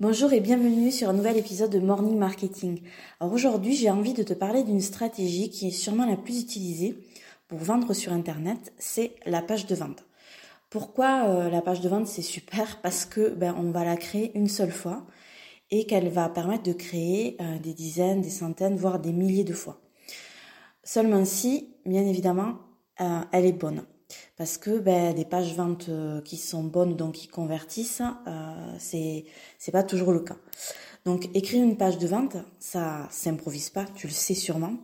Bonjour et bienvenue sur un nouvel épisode de Morning Marketing. Alors aujourd'hui, j'ai envie de te parler d'une stratégie qui est sûrement la plus utilisée pour vendre sur Internet, c'est la page de vente. Pourquoi euh, la page de vente c'est super? Parce que ben, on va la créer une seule fois et qu'elle va permettre de créer euh, des dizaines, des centaines, voire des milliers de fois. Seulement si, bien évidemment, euh, elle est bonne parce que ben, des pages ventes euh, qui sont bonnes, donc qui convertissent, euh, c'est c'est pas toujours le cas. Donc écrire une page de vente, ça s'improvise pas, tu le sais sûrement.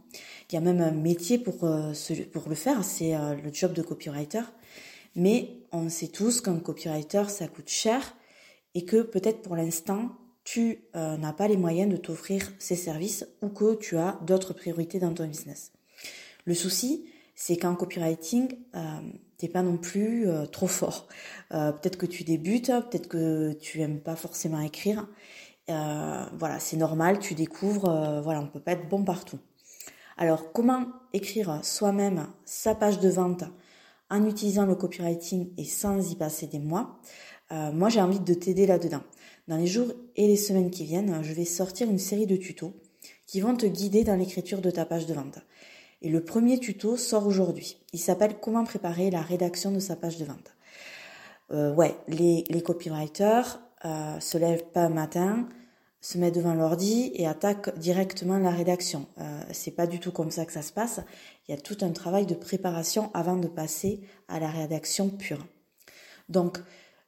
Il y a même un métier pour euh, pour le faire, c'est euh, le job de copywriter. Mais on sait tous qu'un copywriter ça coûte cher et que peut-être pour l'instant tu n'as pas les moyens de t'offrir ces services ou que tu as d'autres priorités dans ton business. Le souci, c'est qu'en copywriting, euh, t'es pas non plus euh, trop fort. Euh, peut-être que tu débutes, peut-être que tu aimes pas forcément écrire. Voilà, c'est normal, tu découvres. voilà, on peut pas être bon partout. Alors, comment écrire soi-même sa page de vente en utilisant le copywriting et sans y passer des mois? Moi, j'ai envie de t'aider là-dedans. Dans les jours et les semaines qui viennent, je vais sortir une série de tutos qui vont te guider dans l'écriture de ta page de vente. Et le premier tuto sort aujourd'hui. Il s'appelle Comment préparer la rédaction de sa page de vente. Euh, ouais, les, les copywriters euh, se lèvent pas un matin, se mettent devant l'ordi et attaquent directement la rédaction. Euh, c'est pas du tout comme ça que ça se passe. Il y a tout un travail de préparation avant de passer à la rédaction pure. Donc,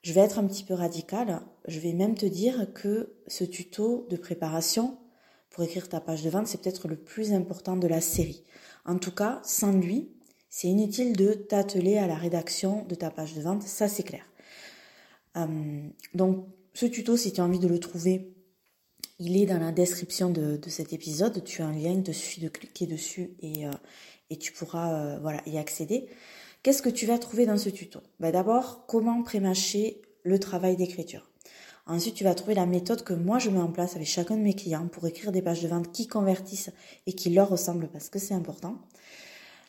je vais être un petit peu radical. Je vais même te dire que ce tuto de préparation écrire ta page de vente, c'est peut-être le plus important de la série. En tout cas, sans lui, c'est inutile de t'atteler à la rédaction de ta page de vente, ça c'est clair. Euh, donc, ce tuto, si tu as envie de le trouver, il est dans la description de, cet épisode. Tu as un lien, il te suffit de cliquer dessus et, euh, tu pourras euh, voilà, y accéder. Qu'est-ce que tu vas trouver dans ce tuto? Ben D'abord, comment prémâcher le travail d'écriture. Ensuite, tu vas trouver la méthode que moi je mets en place avec chacun de mes clients pour écrire des pages de vente qui convertissent et qui leur ressemblent parce que c'est important.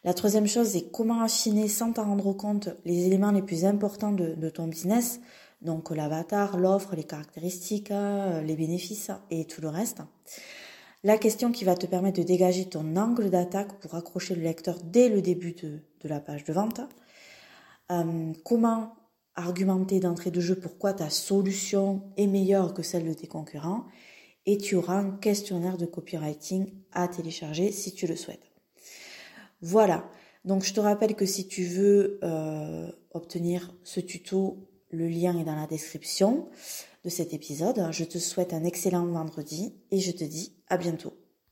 La troisième chose, c'est comment affiner sans t'en rendre compte les éléments les plus importants de, ton business, donc l'avatar, l'offre, les caractéristiques, euh, les bénéfices et tout le reste. La question qui va te permettre de dégager ton angle d'attaque pour accrocher le lecteur dès le début de, la page de vente. Euh, comment argumenter d'entrée de jeu pourquoi ta solution est meilleure que celle de tes concurrents et tu auras un questionnaire de copywriting à télécharger si tu le souhaites. Voilà, donc je te rappelle que si tu veux euh, obtenir ce tuto, le lien est dans la description de cet épisode. Je te souhaite un excellent vendredi et je te dis à bientôt.